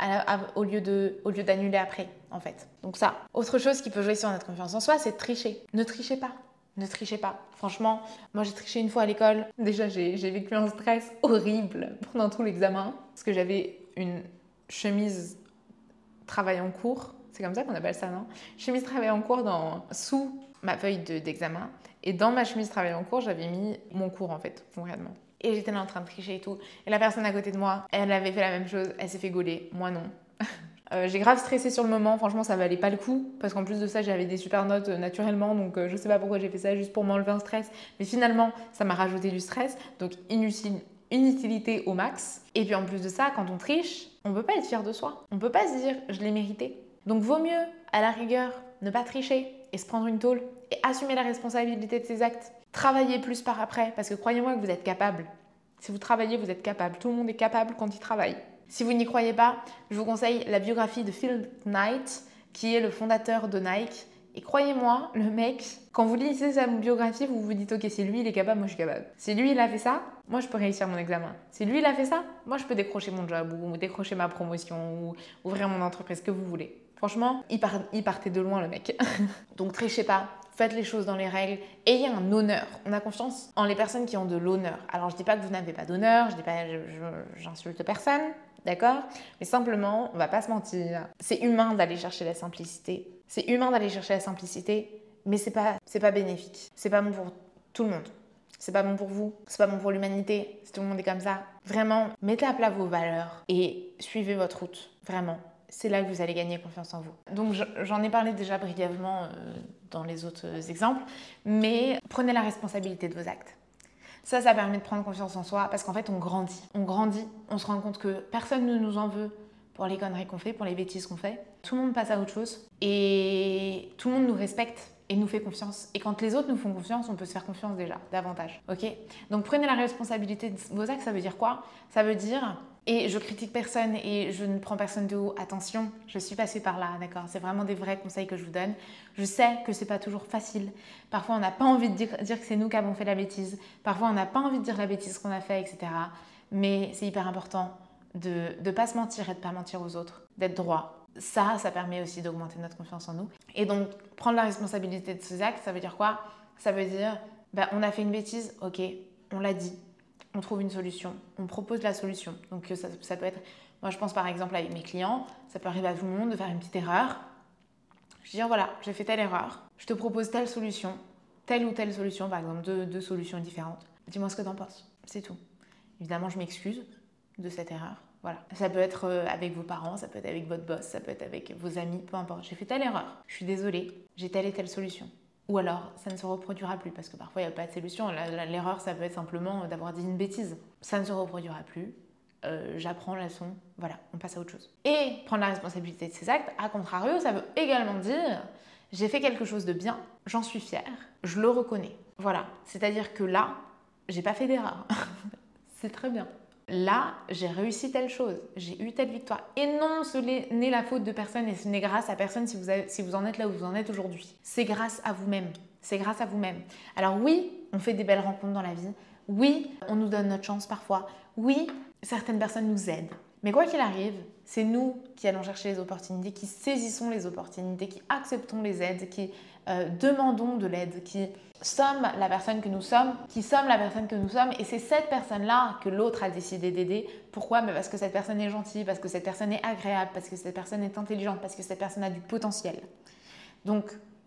au lieu de au lieu d'annuler après en fait. Donc ça. Autre chose qui peut jouer sur notre confiance en soi, c'est tricher. Ne trichez pas. Ne trichez pas. Franchement, moi j'ai triché une fois à l'école. Déjà, j'ai vécu un stress horrible pendant tout l'examen parce que j'avais une chemise travail en cours. C'est comme ça qu'on appelle ça, non? Chemise travail en cours dans, sous ma feuille d'examen. et dans ma chemise travail en cours, j'avais mis mon cours en fait, concrètement et j'étais là en train de tricher et tout. Et la personne à côté de moi, elle avait fait la même chose, elle s'est fait gauler, moi non. Euh, j'ai grave stressé sur le moment, franchement ça valait pas le coup, parce qu'en plus de ça j'avais des super notes euh, naturellement, donc euh, je sais pas pourquoi j'ai fait ça juste pour m'enlever un stress, mais finalement ça m'a rajouté du stress, donc inutile, inutilité au max. Et puis en plus de ça, quand on triche, on peut pas être fier de soi, on peut pas se dire je l'ai mérité. Donc vaut mieux, à la rigueur, ne pas tricher et se prendre une tôle et assumer la responsabilité de ses actes. Travaillez plus par après, parce que croyez-moi que vous êtes capable. Si vous travaillez, vous êtes capable. Tout le monde est capable quand il travaille. Si vous n'y croyez pas, je vous conseille la biographie de Phil Knight, qui est le fondateur de Nike Et croyez-moi, le mec, quand vous lisez sa biographie, vous vous dites ok, c'est lui, il est capable, moi je suis capable. Si lui, il a fait ça, moi je peux réussir mon examen. Si lui, il a fait ça, moi je peux décrocher mon job ou décrocher ma promotion ou ouvrir mon entreprise, ce que vous voulez. Franchement, il, il partait de loin le mec. Donc trichez pas, faites les choses dans les règles, ayez un honneur. On a confiance en les personnes qui ont de l'honneur. Alors je dis pas que vous n'avez pas d'honneur, je dis pas, j'insulte personne, d'accord? Mais simplement, on va pas se mentir, c'est humain d'aller chercher la simplicité. C'est humain d'aller chercher la simplicité, mais c'est pas, c'est pas bénéfique. C'est pas bon pour tout le monde. C'est pas bon pour vous, c'est pas bon pour l'humanité, si tout le monde est comme ça. Vraiment, mettez à plat vos valeurs et suivez votre route. Vraiment c'est là que vous allez gagner confiance en vous. Donc j'en ai parlé déjà brièvement euh, dans les autres exemples, mais prenez la responsabilité de vos actes. Ça, ça permet de prendre confiance en soi parce qu'en fait, on grandit. On grandit, on se rend compte que personne ne nous en veut pour les conneries qu'on fait, pour les bêtises qu'on fait. Tout le monde passe à autre chose et tout le monde nous respecte et nous fait confiance. Et quand les autres nous font confiance, on peut se faire confiance déjà, davantage. Ok? Donc prenez la responsabilité de vos actes, ça veut dire quoi? Ça veut dire et je critique personne et je ne prends personne de haut. Attention, je suis passée par là, d'accord? C'est vraiment des vrais conseils que je vous donne. Je sais que c'est pas toujours facile. Parfois, on n'a pas envie de dire, que c'est nous qui avons fait la bêtise. Parfois, on n'a pas envie de dire la bêtise qu'on a fait, etc. Mais c'est hyper important de ne pas se mentir et de pas mentir aux autres, d'être droit. Ça, ça permet aussi d'augmenter notre confiance en nous. Et donc, prendre la responsabilité de ces actes, ça veut dire quoi? Ça veut dire, bah, on a fait une bêtise, ok, on l'a dit, on trouve une solution, on propose la solution. Donc ça, ça, peut être, moi je pense par exemple avec mes clients, ça peut arriver à tout le monde de faire une petite erreur. Je dis voilà, j'ai fait telle erreur, je te propose telle solution, telle ou telle solution, par exemple deux, solutions différentes. Dis-moi ce que tu en penses, c'est tout. Évidemment, je m'excuse de cette erreur. Voilà. Ça peut être euh, avec vos parents, ça peut être avec votre boss, ça peut être avec vos amis, peu importe. J'ai fait telle erreur, je suis désolée, j'ai telle et telle solution. Ou alors, ça ne se reproduira plus, parce que parfois, il n'y a pas de solution. L'erreur, ça peut être simplement d'avoir dit une bêtise. Ça ne se reproduira plus. Euh, j'apprends la leçon, voilà, on passe à autre chose. Et prendre la responsabilité de ses actes, à contrario, ça veut également dire j'ai fait quelque chose de bien, j'en suis fière, je le reconnais. Voilà, c'est-à-dire que là, j'ai pas fait d'erreur. C'est très bien là, j'ai réussi telle chose, j'ai eu telle victoire. Et non, ce n'est la faute de personne et ce n'est grâce à personne si vous, en êtes là où vous en êtes aujourd'hui. C'est grâce à vous-même. C'est grâce à vous-même. Alors oui, on fait des belles rencontres dans la vie. Oui, on nous donne notre chance parfois. Oui, certaines personnes nous aident. Mais quoi qu'il arrive, c'est nous qui allons chercher les opportunités, qui saisissons les opportunités, qui acceptons les aides, qui euh, demandons de l'aide, qui sommes la personne que nous sommes, qui sommes la personne que nous sommes. Et c'est cette personne-là que l'autre a décidé d'aider. Pourquoi? Parce que cette personne est gentille, parce que cette personne est agréable, parce que cette personne est intelligente, parce que cette personne a du potentiel.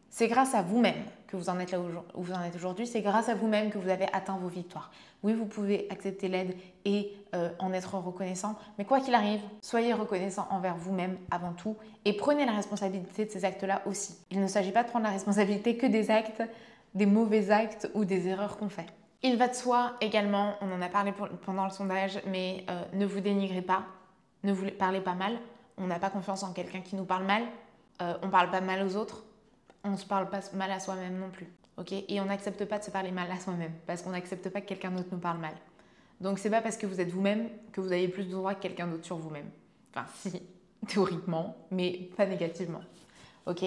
C'est grâce à vous-même que vous en êtes là où vous en êtes aujourd'hui. C'est grâce à vous-même que vous avez atteint vos victoires. Oui, vous pouvez accepter l'aide et euh, en être reconnaissant, mais quoi qu'il arrive, soyez reconnaissant envers vous-même avant tout et prenez la responsabilité de ces actes-là aussi. Il ne s'agit pas de prendre la responsabilité que des actes, des mauvais actes ou des erreurs qu'on fait. Il va de soi également, on en a parlé pendant le sondage, mais euh, ne vous dénigrez pas, ne vous parlez pas mal. On n'a pas confiance en quelqu'un qui nous parle mal. Euh, on parle pas mal aux autres on ne se parle pas mal à soi-même non plus. et on n'accepte pas de se parler mal à soi-même parce qu'on n'accepte pas que quelqu'un d'autre nous parle mal. Donc c'est pas parce que vous êtes vous-même que vous avez plus de droit que quelqu'un d'autre sur vous-même. Enfin si, théoriquement, mais pas négativement. Ok?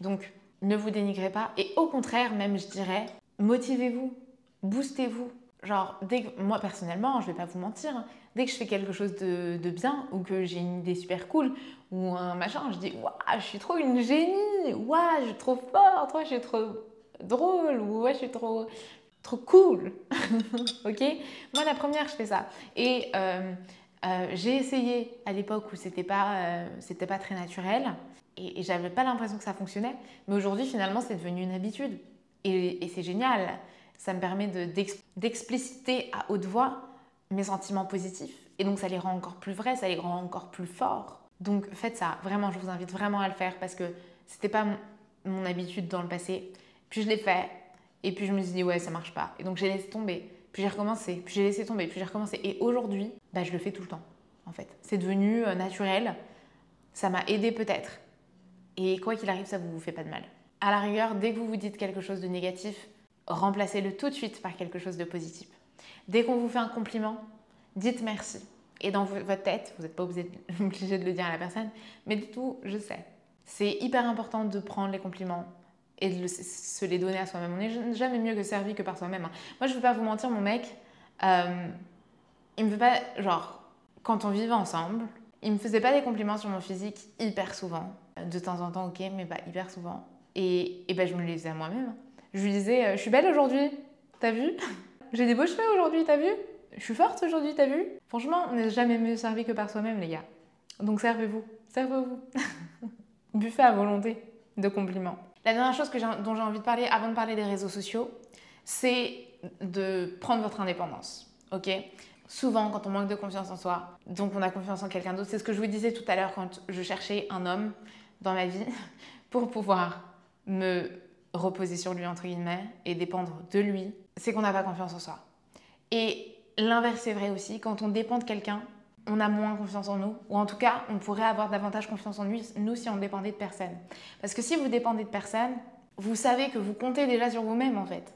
Donc ne vous dénigrez pas et au contraire même je dirais, motivez-vous, boostez-vous. Genre, dès moi personnellement, je vais pas vous mentir, hein, dès que je fais quelque chose de, bien ou que j'ai une idée super cool ou un machin, je dis Waouh, je suis trop une génie, waouh, je suis trop forte, je suis trop drôle, ou ouais, je suis trop, trop cool. ok? Moi, la première, je fais ça. Et euh, euh, j'ai essayé à l'époque où c'était pas, euh, c'était pas très naturel et, et j'avais pas l'impression que ça fonctionnait, mais aujourd'hui, finalement, c'est devenu une habitude et c'est génial. Ça me permet d'expliciter à haute voix mes sentiments positifs. Et donc ça les rend encore plus vrais, ça les rend encore plus forts. Donc faites ça, vraiment, je vous invite vraiment à le faire parce que c'était pas mon, habitude dans le passé. Puis je l'ai fait, et puis je me suis dit, ouais, ça marche pas. Et donc j'ai laissé tomber, puis j'ai recommencé, puis j'ai laissé tomber, puis j'ai recommencé. Et aujourd'hui, bah, je le fais tout le temps, en fait. C'est devenu euh, naturel, ça m'a aidé peut-être. Et quoi qu'il arrive, ça vous fait pas de mal. À la rigueur, dès que vous vous dites quelque chose de négatif, remplacez-le tout de suite par quelque chose de positif. Dès qu'on vous fait un compliment, dites merci. Et dans votre tête, vous n'êtes pas obligé de le dire à la personne, mais du tout, je sais. C'est hyper important de prendre les compliments et de se les donner à soi-même. On n'est jamais mieux que servi que par soi-même. Hein. Moi, je ne veux pas vous mentir, mon mec, euh, il me fait pas, genre, quand on vivait ensemble, il me faisait pas des compliments sur mon physique hyper souvent. De temps en temps, ok, mais pas hyper souvent. Et, et ben, je me les disais à moi-même. Je lui disais, euh, je suis belle aujourd'hui, t'as vu? J'ai des beaux cheveux aujourd'hui, t'as vu? Je suis forte aujourd'hui, t'as vu? Franchement, on n'est jamais mieux servi que par soi-même, les gars. Donc servez-vous, servez-vous. Buffet à volonté de compliments. La dernière chose dont j'ai envie de parler avant de parler des réseaux sociaux, c'est de prendre votre indépendance. Ok? Souvent, quand on manque de confiance en soi, donc on a confiance en quelqu'un d'autre, c'est ce que je vous disais tout à l'heure quand je cherchais un homme dans ma vie pour pouvoir me reposer sur lui, entre guillemets, et dépendre de lui, c'est qu'on n'a pas confiance en soi. Et l'inverse est vrai aussi, quand on dépend de quelqu'un, on a moins confiance en nous, ou en tout cas, on pourrait avoir davantage confiance en nous, si on dépendait de personne. Parce que si vous dépendez de personne, vous savez que vous comptez déjà sur vous-même en fait.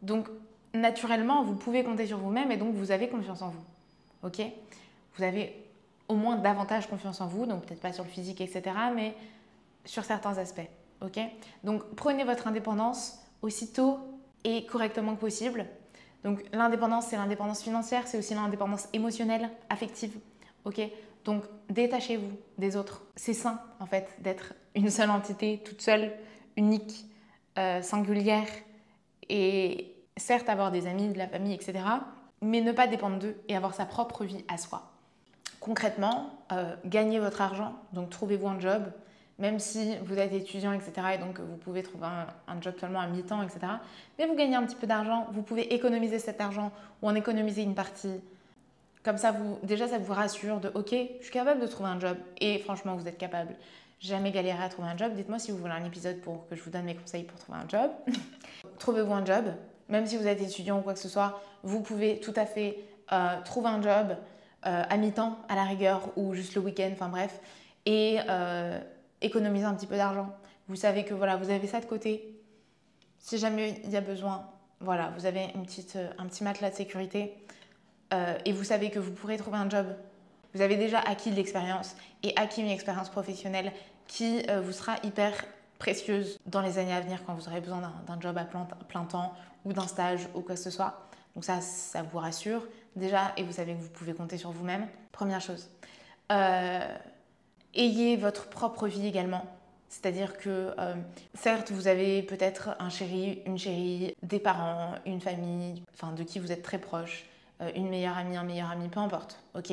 Donc, naturellement, vous pouvez compter sur vous-même et donc vous avez confiance en vous. Ok? Vous avez au moins davantage confiance en vous, donc peut-être pas sur le physique, etc., mais sur certains aspects. Donc, prenez votre indépendance aussitôt et correctement que possible. Donc l'indépendance, c'est l'indépendance financière, c'est aussi l'indépendance émotionnelle, affective. Donc détachez-vous des autres. C'est sain en fait d'être une seule entité, toute seule, unique, euh, singulière et certes avoir des amis, de la famille, etc. Mais ne pas dépendre d'eux et avoir sa propre vie à soi. Concrètement, euh, gagnez votre argent, donc trouvez-vous un job, même si vous êtes étudiant, etc., et donc vous pouvez trouver un, job seulement à mi-temps, etc., mais vous gagnez un petit peu d'argent, vous pouvez économiser cet argent ou en économiser une partie. Comme ça, déjà, ça vous rassure de OK, je suis capable de trouver un job. Et franchement, vous êtes capable. Jamais galérer à trouver un job. Dites-moi si vous voulez un épisode pour que je vous donne mes conseils pour trouver un job. Trouvez-vous un job. Même si vous êtes étudiant ou quoi que ce soit, vous pouvez tout à fait euh, trouver un job euh, à mi-temps, à la rigueur, ou juste le week-end, enfin bref. Et euh, économiser un petit peu d'argent. Vous savez que voilà, vous avez ça de côté. Si jamais il y a besoin, voilà, vous avez une petite, euh, un petit matelas de sécurité euh, et vous savez que vous pourrez trouver un job. Vous avez déjà acquis de l'expérience et acquis une expérience professionnelle qui euh, vous sera hyper précieuse dans les années à venir quand vous aurez besoin d'un job à plein, plein temps ou d'un stage ou quoi que ce soit. Donc ça, ça vous rassure déjà et vous savez que vous pouvez compter sur vous-même. Première chose. Ayez votre propre vie également. C'est-à-dire que, euh, certes, vous avez peut-être un chéri, une chérie, des parents, une famille, enfin de qui vous êtes très proche, euh, une meilleure amie, un meilleur ami, peu importe, ok?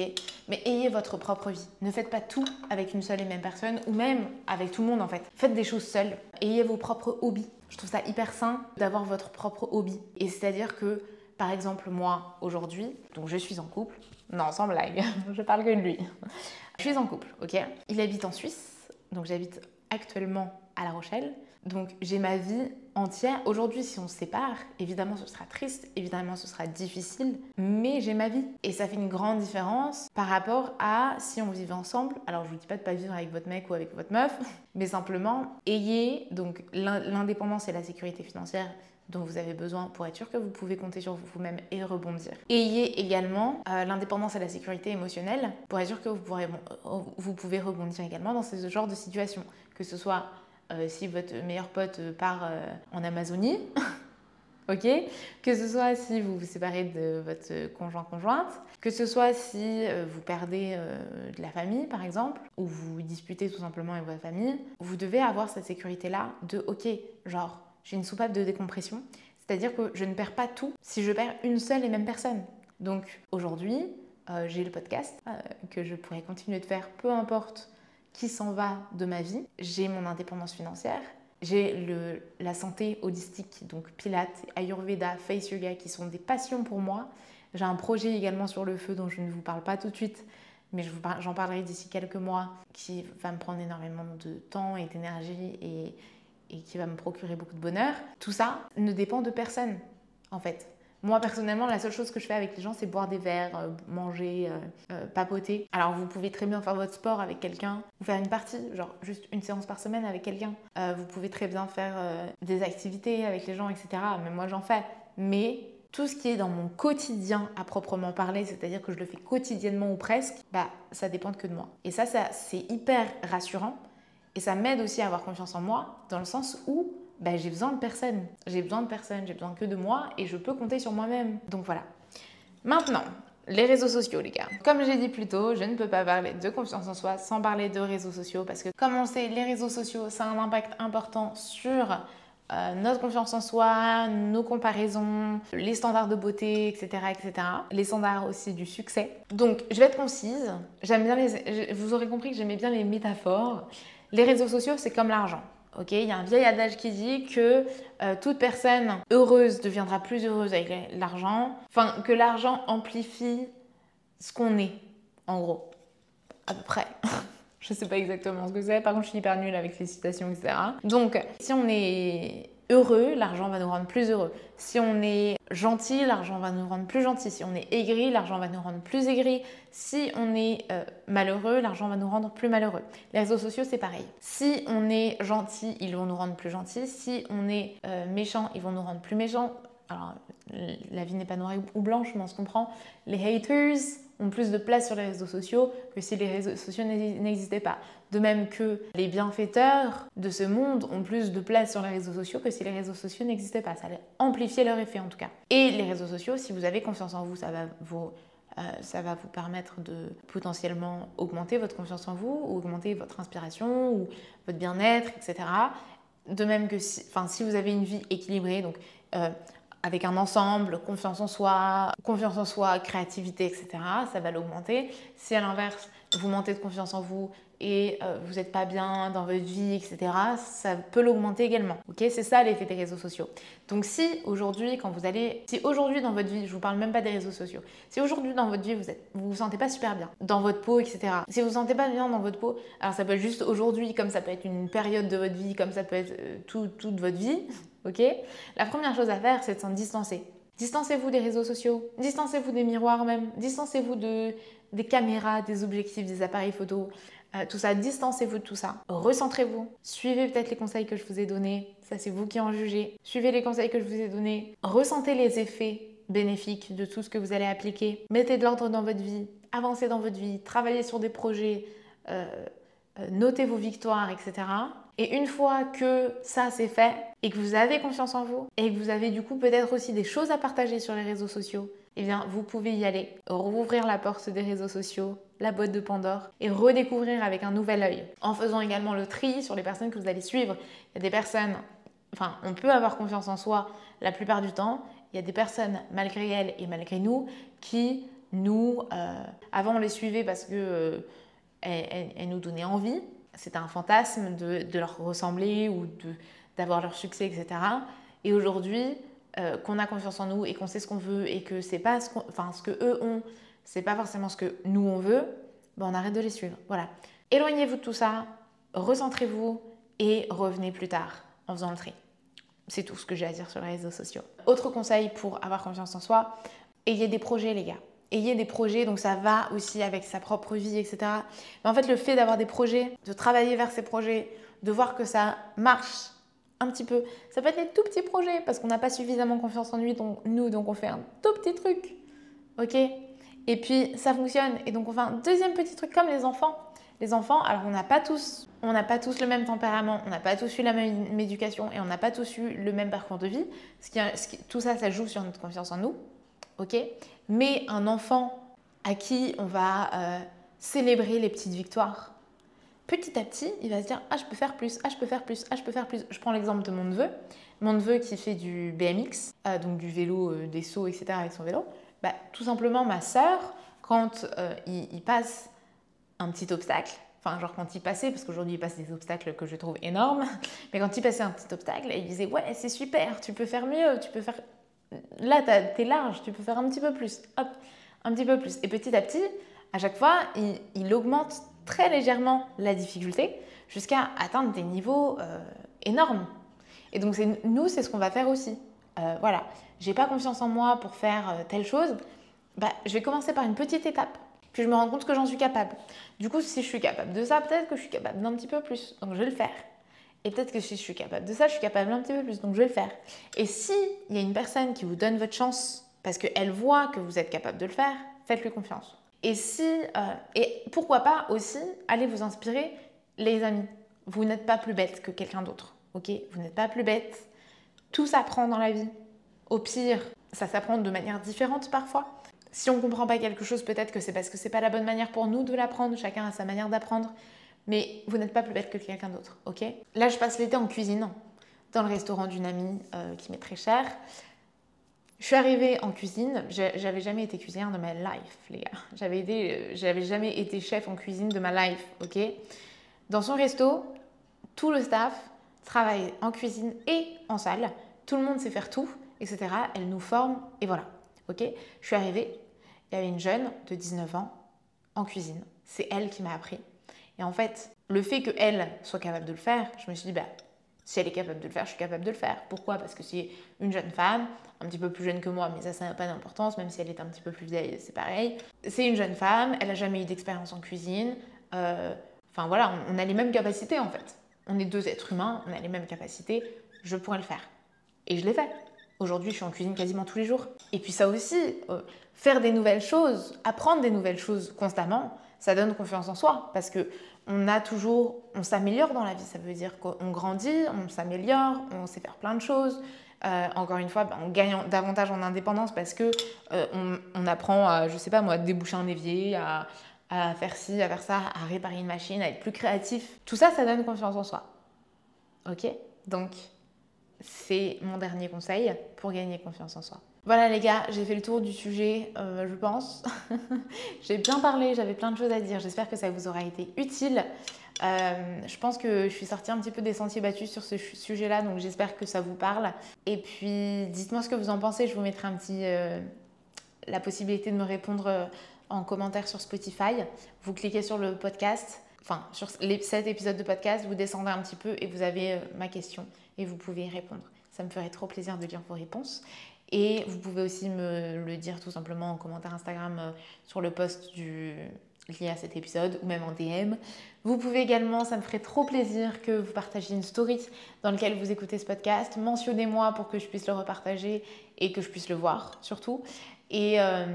Mais ayez votre propre vie. Ne faites pas tout avec une seule et même personne, ou même avec tout le monde en fait. Faites des choses seules. Ayez vos propres hobbies. Je trouve ça hyper sain d'avoir votre propre hobby. Et c'est-à-dire que, par exemple, moi, aujourd'hui, donc je suis en couple, non, sans blague, je parle que de lui. Je suis en couple, ok? Il habite en Suisse, donc j'habite actuellement à La Rochelle. Donc j'ai ma vie entière. Aujourd'hui, si on se sépare, évidemment ce sera triste, évidemment ce sera difficile, mais j'ai ma vie. Et ça fait une grande différence par rapport à si on vivait ensemble. Alors je vous dis pas de pas vivre avec votre mec ou avec votre meuf, mais simplement ayez donc l'indépendance et la sécurité financière dont vous avez besoin pour être sûr que vous pouvez compter sur vous-même et rebondir. Ayez également euh, l'indépendance et la sécurité émotionnelle pour être sûr que euh, vous pouvez rebondir également dans ce genre de situation. Que ce soit euh, si votre meilleur pote part en Amazonie, ok? Que ce soit si vous vous séparez de votre conjoint-conjointe, que ce soit si vous perdez de la famille par exemple, ou vous disputez tout simplement avec votre famille, vous devez avoir cette sécurité-là de ok, genre j'ai une soupape de décompression, c'est-à-dire que je ne perds pas tout si je perds une seule et même personne. Donc aujourd'hui, euh, j'ai le podcast euh, que je pourrais continuer de faire, peu importe qui s'en va de ma vie. J'ai mon indépendance financière, j'ai la santé holistique, donc Pilates, Ayurveda, Face Yoga, qui sont des passions pour moi. J'ai un projet également sur le feu dont je ne vous parle pas tout de suite, mais j'en parlerai d'ici quelques mois, qui va me prendre énormément de temps et d'énergie et, et qui va me procurer beaucoup de bonheur, tout ça ne dépend de personne en fait. Moi personnellement, la seule chose que je fais avec les gens, c'est boire des verres, euh, manger, euh, euh, papoter. Alors vous pouvez très bien faire votre sport avec quelqu'un, faire une partie, genre juste une séance par semaine avec quelqu'un. vous pouvez très bien faire des activités avec les gens, etc. Mais moi j'en fais. Mais tout ce qui est dans mon quotidien à proprement parler, c'est-à-dire que je le fais quotidiennement ou presque, bah ça dépend que de moi. Et ça, ça c'est hyper rassurant et ça m'aide aussi à avoir confiance en moi, dans le sens où bah, j'ai besoin de personne. J'ai besoin de personne, j'ai besoin que de moi et je peux compter sur moi-même. Donc voilà. Maintenant, les réseaux sociaux, les gars. Comme j'ai dit plus tôt, je ne peux pas parler de confiance en soi sans parler de réseaux sociaux parce que, comme on sait, les réseaux sociaux, ça a un impact important sur euh, notre confiance en soi, nos comparaisons, les standards de beauté, etc., etc. Les standards aussi du succès. Donc, je vais être concise. J'aime bien les. Vous aurez compris que j'aimais bien les métaphores. Les réseaux sociaux, c'est comme l'argent. Ok, il y a un vieil adage qui dit que euh, toute personne heureuse deviendra plus heureuse avec l'argent. Enfin, que l'argent amplifie ce qu'on est, en gros, à peu près. je sais pas exactement ce que c'est. Par contre, je suis hyper nulle avec les citations, etc. Donc, si on est heureux, l'argent va nous rendre plus heureux. Si on est gentil, l'argent va nous rendre plus gentil. Si on est aigri, l'argent va nous rendre plus aigri. Si on est euh, malheureux, l'argent va nous rendre plus malheureux. Les réseaux sociaux, c'est pareil. Si on est gentil, ils vont nous rendre plus gentils. Si on est euh, méchant, ils vont nous rendre plus méchants. Alors, la vie n'est pas noire ou blanche, mais on se comprend. Les haters, ont plus de place sur les réseaux sociaux que si les réseaux sociaux n'existaient pas. De même que les bienfaiteurs de ce monde ont plus de place sur les réseaux sociaux que si les réseaux sociaux n'existaient pas. Ça allait amplifier leur effet en tout cas. Et les réseaux sociaux, si vous avez confiance en vous, ça va vous, euh, ça va vous permettre de potentiellement augmenter votre confiance en vous, ou augmenter votre inspiration, ou votre bien-être, etc. De même que si, si vous avez une vie équilibrée, donc euh, avec un ensemble, confiance en soi, confiance en soi, créativité, etc., ça va l'augmenter. Si à l'inverse, vous mentez de confiance en vous et euh, vous n'êtes pas bien dans votre vie, etc., ça peut l'augmenter également. Ok, c'est ça l'effet des réseaux sociaux. Donc si aujourd'hui, quand vous allez, si aujourd'hui dans votre vie, je vous parle même pas des réseaux sociaux, si aujourd'hui dans votre vie vous êtes, vous vous sentez pas super bien dans votre peau, etc. Si vous vous sentez pas bien dans votre peau, alors ça peut être juste aujourd'hui, comme ça peut être une période de votre vie, comme ça peut être euh, toute votre vie, ok? La première chose à faire, c'est de s'en distancer. Distancez-vous des réseaux sociaux, distancez-vous des miroirs même, distancez-vous de, des caméras, des objectifs, des appareils photo, euh, tout ça, distancez-vous de tout ça. Recentrez-vous, suivez peut-être les conseils que je vous ai donnés, ça c'est vous qui en jugez. Suivez les conseils que je vous ai donnés, ressentez les effets bénéfiques de tout ce que vous allez appliquer. Mettez de l'ordre dans votre vie, avancez dans votre vie, travaillez sur des projets, euh, euh, notez vos victoires, etc. Et une fois que ça c'est fait et que vous avez confiance en vous et que vous avez du coup peut-être aussi des choses à partager sur les réseaux sociaux, eh bien vous pouvez y aller, rouvrir la porte des réseaux sociaux, la boîte de Pandore et redécouvrir avec un nouvel œil. En faisant également le tri sur les personnes que vous allez suivre. Il y a des personnes, enfin on peut avoir confiance en soi la plupart du temps. Il y a des personnes malgré elles et malgré nous qui nous, euh, avant on les suivait parce que euh, elles nous donnaient envie c'est un fantasme de, leur ressembler ou d'avoir leur succès, etc. Et aujourd'hui, euh, qu'on a confiance en nous et qu'on sait ce qu'on veut et que c'est pas ce, enfin, ce que eux ont, c'est pas forcément ce que nous on veut, ben on arrête de les suivre. Voilà. Éloignez-vous de tout ça, recentrez-vous et revenez plus tard en faisant le tri. C'est tout ce que j'ai à dire sur les réseaux sociaux. Autre conseil pour avoir confiance en soi, ayez des projets les gars ayez des projets, donc ça va aussi avec sa propre vie, etc. Mais en fait, le fait d'avoir des projets, de travailler vers ces projets, de voir que ça marche un petit peu, ça peut être des tout petits projets parce qu'on n'a pas suffisamment confiance en lui, donc, nous, donc on fait un tout petit truc. Ok? Et puis ça fonctionne, et donc on fait un deuxième petit truc comme les enfants. Les enfants, alors on n'a pas tous, on n'a pas tous le même tempérament, on n'a pas tous eu la même éducation et on n'a pas tous eu le même parcours de vie. Ce qui, tout ça, ça joue sur notre confiance en nous ok? Mais un enfant à qui on va euh, célébrer les petites victoires, petit à petit, il va se dire Ah, je peux faire plus, ah, je peux faire plus, ah, je peux faire plus. Je prends l'exemple de mon neveu. Mon neveu qui fait du BMX, euh, donc du vélo, euh, des sauts, etc. avec son vélo. Bah, tout simplement, ma sœur, quand il, passe un petit obstacle, enfin, genre quand il passait, parce qu'aujourd'hui il passe des obstacles que je trouve énormes, mais quand il passait un petit obstacle, il disait Ouais, c'est super, tu peux faire mieux, tu peux faire là, tu es large, tu peux faire un petit peu plus. Hop, un petit peu plus. Et petit à petit, à chaque fois, il, augmente très légèrement la difficulté jusqu'à atteindre des niveaux euh, énormes. Et donc, nous, c'est ce qu'on va faire aussi. Euh, voilà, j'ai pas confiance en moi pour faire euh, telle chose. Bah, je vais commencer par une petite étape. Puis je me rends compte que j'en suis capable. Du coup, si je suis capable de ça, peut-être que je suis capable d'un petit peu plus. Donc, je vais le faire. Et peut-être que si je suis capable de ça, je suis capable un petit peu plus, donc je vais le faire. Et si il y a une personne qui vous donne votre chance parce qu'elle voit que vous êtes capable de le faire, faites-lui confiance. Et si, euh, et pourquoi pas aussi, allez vous inspirer les amis. Vous n'êtes pas plus bête que quelqu'un d'autre. ok? Vous n'êtes pas plus bête. Tout s'apprend dans la vie. Au pire, ça s'apprend de manière différente parfois. Si on ne comprend pas quelque chose, peut-être que c'est parce que c'est pas la bonne manière pour nous de l'apprendre. Chacun a sa manière d'apprendre. Mais vous n'êtes pas plus bête que quelqu'un d'autre, ok? Là, je passe l'été en cuisine, dans le restaurant d'une amie euh, qui m'est très chère. Je suis arrivée en cuisine, j'avais jamais été cuisinière de ma life, les gars. J'avais, été, j'avais jamais été chef en cuisine de ma life, ok? Dans son resto, tout le staff travaille en cuisine et en salle. Tout le monde sait faire tout, etc. Elle nous forme et voilà, ok? Je suis arrivée, il y avait une jeune de 19 ans en cuisine. C'est elle qui m'a appris. Et en fait, le fait qu'elle soit capable de le faire, je me suis dit, bah, si elle est capable de le faire, je suis capable de le faire. Pourquoi? Parce que c'est une jeune femme, un petit peu plus jeune que moi, mais ça, ça n'a pas d'importance, même si elle est un petit peu plus vieille, c'est pareil. C'est une jeune femme, elle n'a jamais eu d'expérience en cuisine. Euh, enfin voilà, on, a les mêmes capacités en fait. On est deux êtres humains, on a les mêmes capacités, je pourrais le faire. Et je l'ai fait. Aujourd'hui, je suis en cuisine quasiment tous les jours. Et puis ça aussi, euh, faire des nouvelles choses, apprendre des nouvelles choses constamment, ça donne confiance en soi parce que on a toujours, on s'améliore dans la vie. Ça veut dire qu'on grandit, on s'améliore, on sait faire plein de choses. Euh, encore une fois, ben, on gagne davantage en indépendance parce que euh, on, apprend à, je sais pas moi, déboucher un évier, à, à, faire ci, à faire ça, à réparer une machine, à être plus créatif. Tout ça, ça donne confiance en soi. Ok? Donc, c'est mon dernier conseil pour gagner confiance en soi. Voilà les gars, j'ai fait le tour du sujet, euh, je pense. j'ai bien parlé, j'avais plein de choses à dire. J'espère que ça vous aura été utile. Euh, je pense que je suis sortie un petit peu des sentiers battus sur ce sujet-là, donc j'espère que ça vous parle. Et puis, dites-moi ce que vous en pensez. Je vous mettrai un petit, euh, la possibilité de me répondre en commentaire sur Spotify. Vous cliquez sur le podcast, enfin sur les, cet épisode de podcast, vous descendez un petit peu et vous avez ma question et vous pouvez y répondre. Ça me ferait trop plaisir de lire vos réponses. Et vous pouvez aussi me le dire tout simplement en commentaire Instagram euh, sur le post du, lié à cet épisode ou même en DM. Vous pouvez également, ça me ferait trop plaisir que vous partagiez une story dans laquelle vous écoutez ce podcast. Mentionnez-moi pour que je puisse le repartager et que je puisse le voir surtout. Et euh,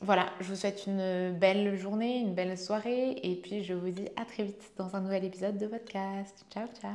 voilà, je vous souhaite une belle journée, une belle soirée et puis je vous dis à très vite dans un nouvel épisode de podcast. Ciao ciao